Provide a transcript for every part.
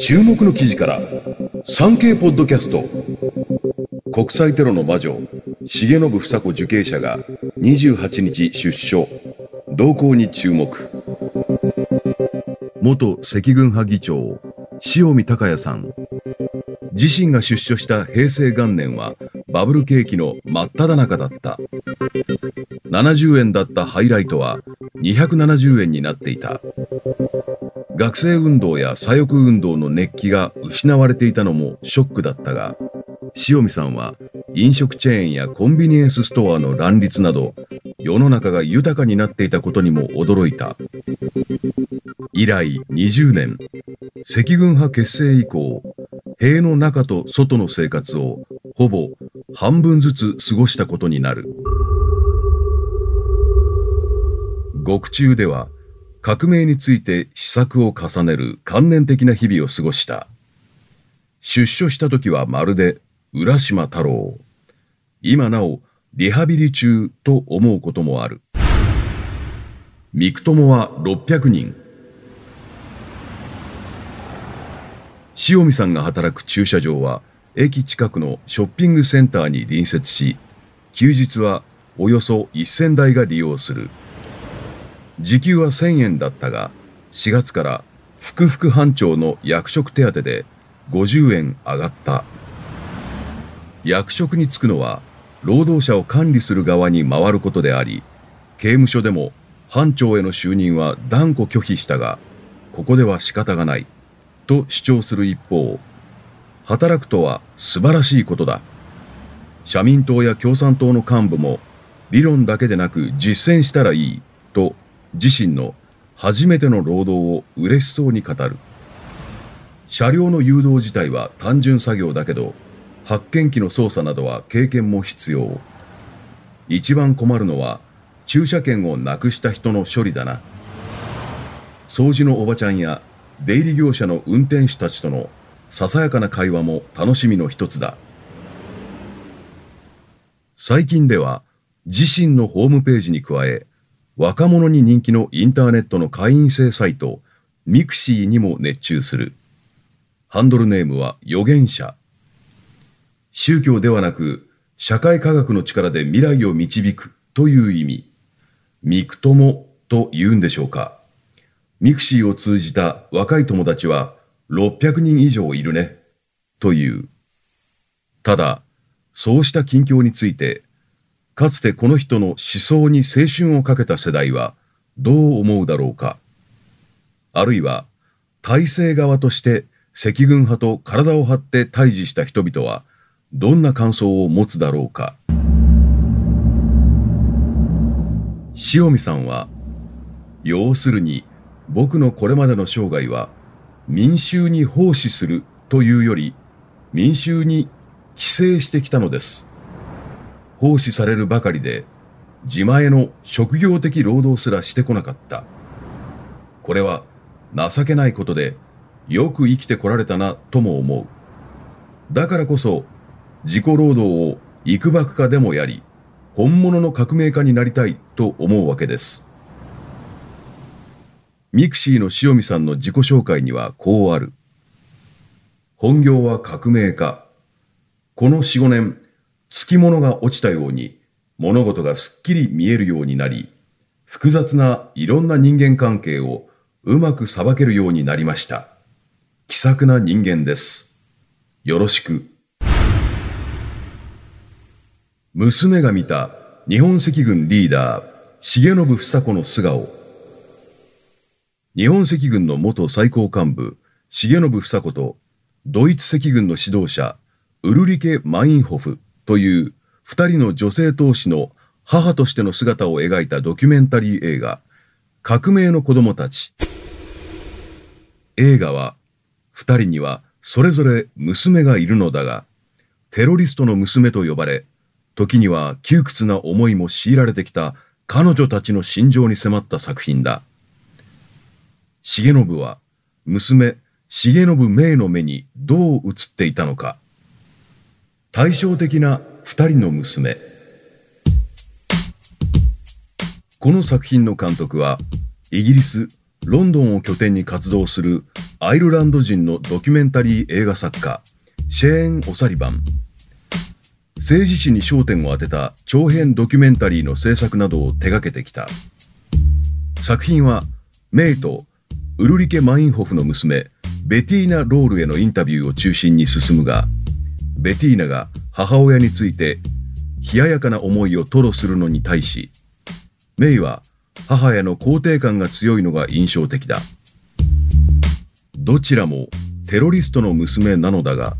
注目の記事から産経ポッドキャスト。国際テロの魔女重信房子受刑者が28日出所。動向に注目。元赤軍派議長塩見隆也さん。自身が出所した平成元年はバブル景気の真っ只中だった。70円だったハイライトは270円になっていた。学生運動や左翼運動の熱気が失われていたのもショックだったが塩見さんは飲食チェーンやコンビニエンスストアの乱立など世の中が豊かになっていたことにも驚いた。以来20年赤軍派結成以降塀の中と外の生活をほぼ半分ずつ過ごしたことになる。獄中では革命について試作を重ねる観念的な日々を過ごした。出所した時はまるで浦島太郎。今なおリハビリ中と思うこともある。三九友は600人。塩見さんが働く駐車場は駅近くのショッピングセンターに隣接し休日はおよそ1000台が利用する。時給は1000円だったが4月から副副班長の役職手当で50円上がった。役職に就くのは労働者を管理する側に回ることであり刑務所でも班長への就任は断固拒否したがここでは仕方がないと主張する一方働くとは素晴らしいことだ。社民党や共産党の幹部も理論だけでなく実践したらいいと自身の初めての労働を嬉しそうに語る。車両の誘導自体は単純作業だけど発見機の操作などは経験も必要。一番困るのは駐車券をなくした人の処理だな。掃除のおばちゃんや出入り業者の運転手たちとのささやかな会話も楽しみの一つだ。最近では自身のホームページに加え若者に人気のインターネットの会員制サイトミクシーにも熱中する。ハンドルネームは預言者。宗教ではなく社会科学の力で未来を導くという意味。ミクトモと言うんでしょうか。ミクシーを通じた若い友達は600人以上いるね、という。ただ、そうした近況について、かつてこの人の思想に青春をかけた世代はどう思うだろうか。あるいは、体制側として赤軍派と体を張って対峙した人々はどんな感想を持つだろうか。塩見さんは、要するに僕のこれまでの生涯は民衆に奉仕するというより民衆に寄生してきたのです。奉仕されるばかりで自前の職業的労働すらしてこなかった。これは情けないことでよく生きてこられたなとも思う。だからこそ自己労働を幾ばくかでもより本物の革命家になりたいと思うわけです。ミクシーの塩見さんの自己紹介にはこうある。本業は革命家。この4、5年、つきものが落ちたように、物事がすっきり見えるようになり、複雑ないろんな人間関係をうまく捌けるようになりました。気さくな人間です。よろしく。娘が見た日本赤軍リーダー、重信房子の素顔。日本赤軍の元最高幹部、重信房子と、ドイツ赤軍の指導者、ウルリケ・マインホフという二人の女性闘士の母としての姿を描いたドキュメンタリー映画、革命の子供たち。映画は、二人にはそれぞれ娘がいるのだが、テロリストの娘と呼ばれ、時には窮屈な思いも強いられてきた彼女たちの心情に迫った作品だ。重信は娘重信明の目にどう映っていたのか対照的な二人の娘この作品の監督はイギリスロンドンを拠点に活動するアイルランド人のドキュメンタリー映画作家、シェーン・オサリバン。政治史に焦点を当てた長編ドキュメンタリーの制作などを手掛けてきた。作品は、メイとウルリケ・マインホフの娘、ベティーナ・ロールへのインタビューを中心に進むが、ベティーナが母親について冷ややかな思いを吐露するのに対し、メイは母への肯定感が強いのが印象的だ。どちらもテロリストの娘なのだが、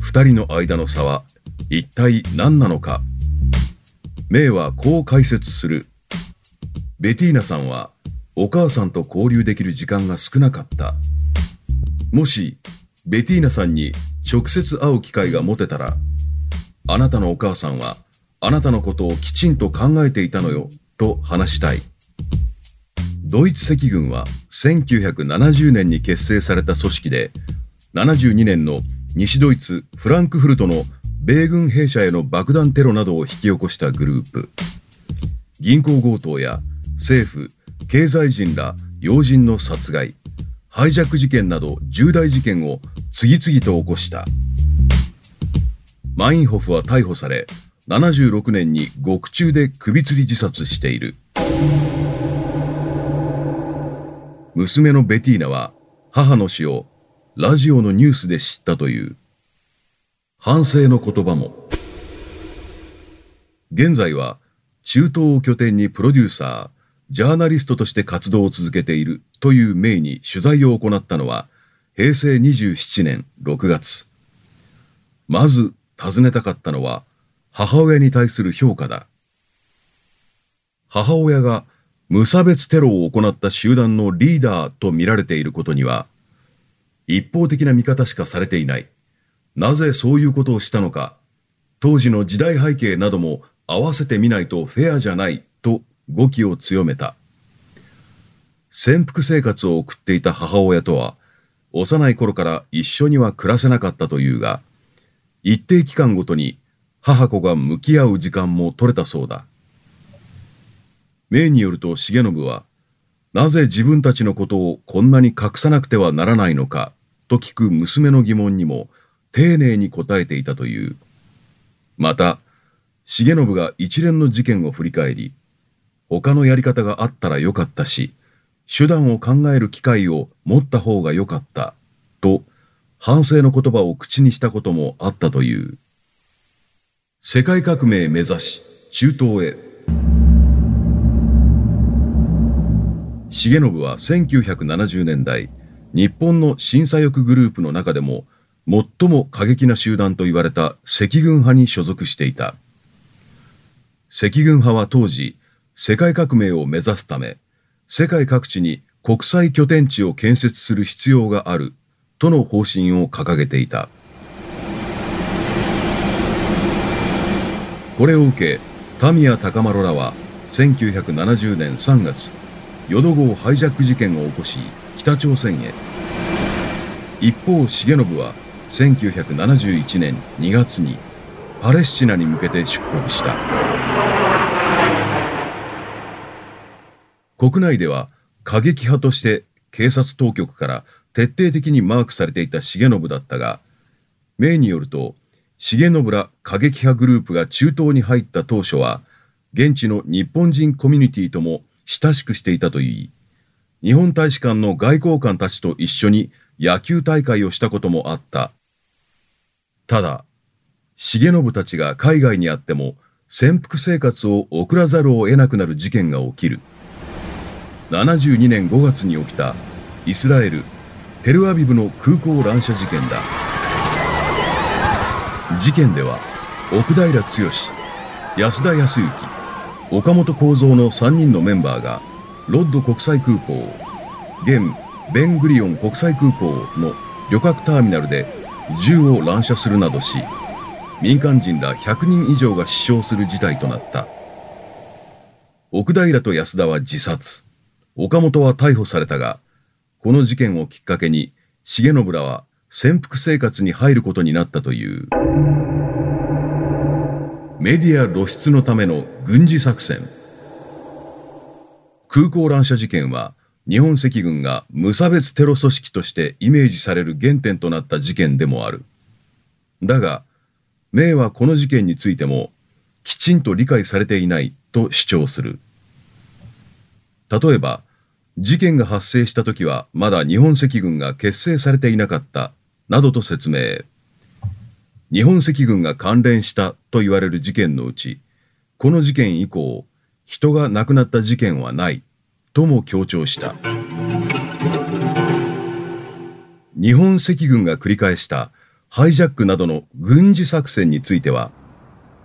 二人の間の差は一体何なのか。メイはこう解説する。ベティーナさんはお母さんと交流できる時間が少なかった。もし、ベティーナさんに直接会う機会が持てたら、あなたのお母さんはあなたのことをきちんと考えていたのよと話したい。ドイツ赤軍は1970年に結成された組織で、72年の西ドイツフランクフルトの米軍兵舎への爆弾テロなどを引き起こしたグループ。銀行強盗や政府、経済人ら要人の殺害、ハイジャック事件など重大事件を次々と起こした。マインホフは逮捕され、76年に獄中で首吊り自殺している。娘のベティーナは母の死をラジオのニュースで知ったという。反省の言葉も。現在は中東を拠点にプロデューサー、ジャーナリストとして活動を続けているという名に取材を行ったのは平成27年6月。まず尋ねたかったのは母親に対する評価だ。母親が無差別テロを行った集団のリーダーと見られていることには一方的な見方しかされていない。なぜそういうことをしたのか、当時の時代背景なども合わせてみないとフェアじゃない語気を強めた。潜伏生活を送っていた母親とは、幼い頃から一緒には暮らせなかったというが、一定期間ごとに母子が向き合う時間も取れたそうだ。命によると重信は、なぜ自分たちのことをこんなに隠さなくてはならないのかと聞く娘の疑問にも丁寧に答えていたという。また、重信が一連の事件を振り返り、他のやり方があったらよかったし、手段を考える機会を持った方がよかった、と反省の言葉を口にしたこともあったという。世界革命目指し、中東へ。重信は1970年代、日本の審査翼グループの中でも最も過激な集団と言われた赤軍派に所属していた。赤軍派は当時、世界革命を目指すため、世界各地に国際拠点地を建設する必要があるとの方針を掲げていた。これを受け、田宮高丸らは1970年3月、淀号ハイジャック事件を起こし、北朝鮮へ。一方、重信は1971年2月にパレスチナに向けて出国した。国内では過激派として警察当局から徹底的にマークされていた重信だったが、名によると、重信ら過激派グループが中東に入った当初は、現地の日本人コミュニティとも親しくしていたといい、日本大使館の外交官たちと一緒に野球大会をしたこともあった。ただ、重信たちが海外にあっても潜伏生活を送らざるを得なくなる事件が起きる。72年5月に起きたイスラエル・テルアビブの空港乱射事件だ。事件では奥平剛安田康之岡本幸三の3人のメンバーがロッド国際空港現ベングリオン国際空港の旅客ターミナルで銃を乱射するなどし民間人ら100人以上が死傷する事態となった。奥平と安田は自殺。岡本は逮捕されたが、この事件をきっかけに、重信らは潜伏生活に入ることになったという。メディア露出のための軍事作戦。空港乱射事件は日本赤軍が無差別テロ組織としてイメージされる原点となった事件でもある。だが、明はこの事件についてもきちんと理解されていないと主張する。例えば、事件が発生した時はまだ日本赤軍が結成されていなかったなどと説明。日本赤軍が関連したと言われる事件のうち、この事件以降、人が亡くなった事件はないとも強調した。日本赤軍が繰り返したハイジャックなどの軍事作戦については、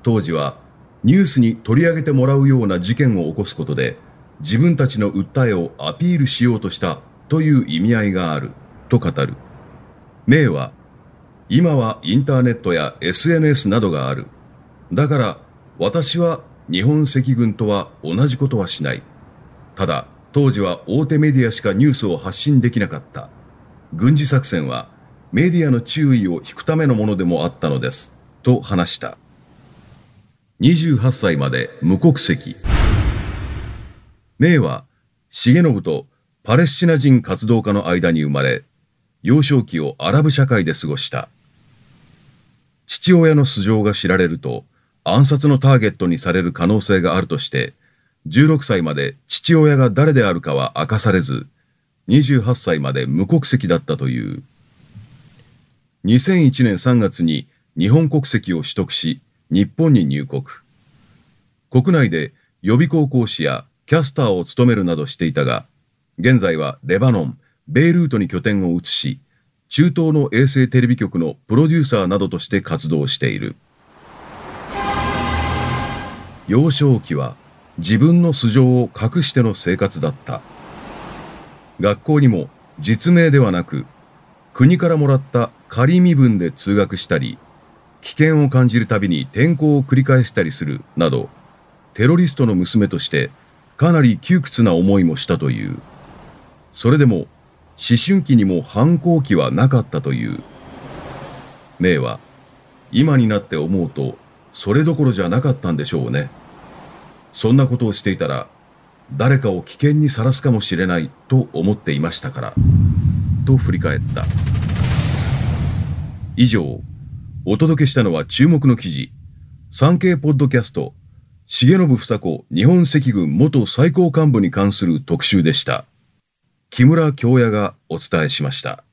当時はニュースに取り上げてもらうような事件を起こすことで、自分たちの訴えをアピールしようとしたという意味合いがあると語る。名は、今はインターネットや SNS などがある。だから私は日本赤軍とは同じことはしない。ただ、当時は大手メディアしかニュースを発信できなかった。軍事作戦はメディアの注意を引くためのものでもあったのです。と話した。28歳まで無国籍。名は、重信とパレスチナ人活動家の間に生まれ、幼少期をアラブ社会で過ごした。父親の素性が知られると、暗殺のターゲットにされる可能性があるとして、16歳まで父親が誰であるかは明かされず、28歳まで無国籍だったという。2001年3月に日本国籍を取得し、日本に入国。国内で予備校講師やキャスターを務めるなどしていたが、現在はレバノン、ベイルートに拠点を移し、中東の衛星テレビ局のプロデューサーなどとして活動している。幼少期は自分の素性を隠しての生活だった。学校にも実名ではなく、国からもらった仮身分で通学したり、危険を感じるたびに転校を繰り返したりするなど、テロリストの娘としてかなり窮屈な思いもしたという。それでも、思春期にも反抗期はなかったという。名は、今になって思うと、それどころじゃなかったんでしょうね。そんなことをしていたら、誰かを危険にさらすかもしれないと思っていましたから、と振り返った。以上、お届けしたのは注目の記事、産経ポッドキャスト重信房子日本赤軍元最高幹部に関する特集でした。木村京也がお伝えしました。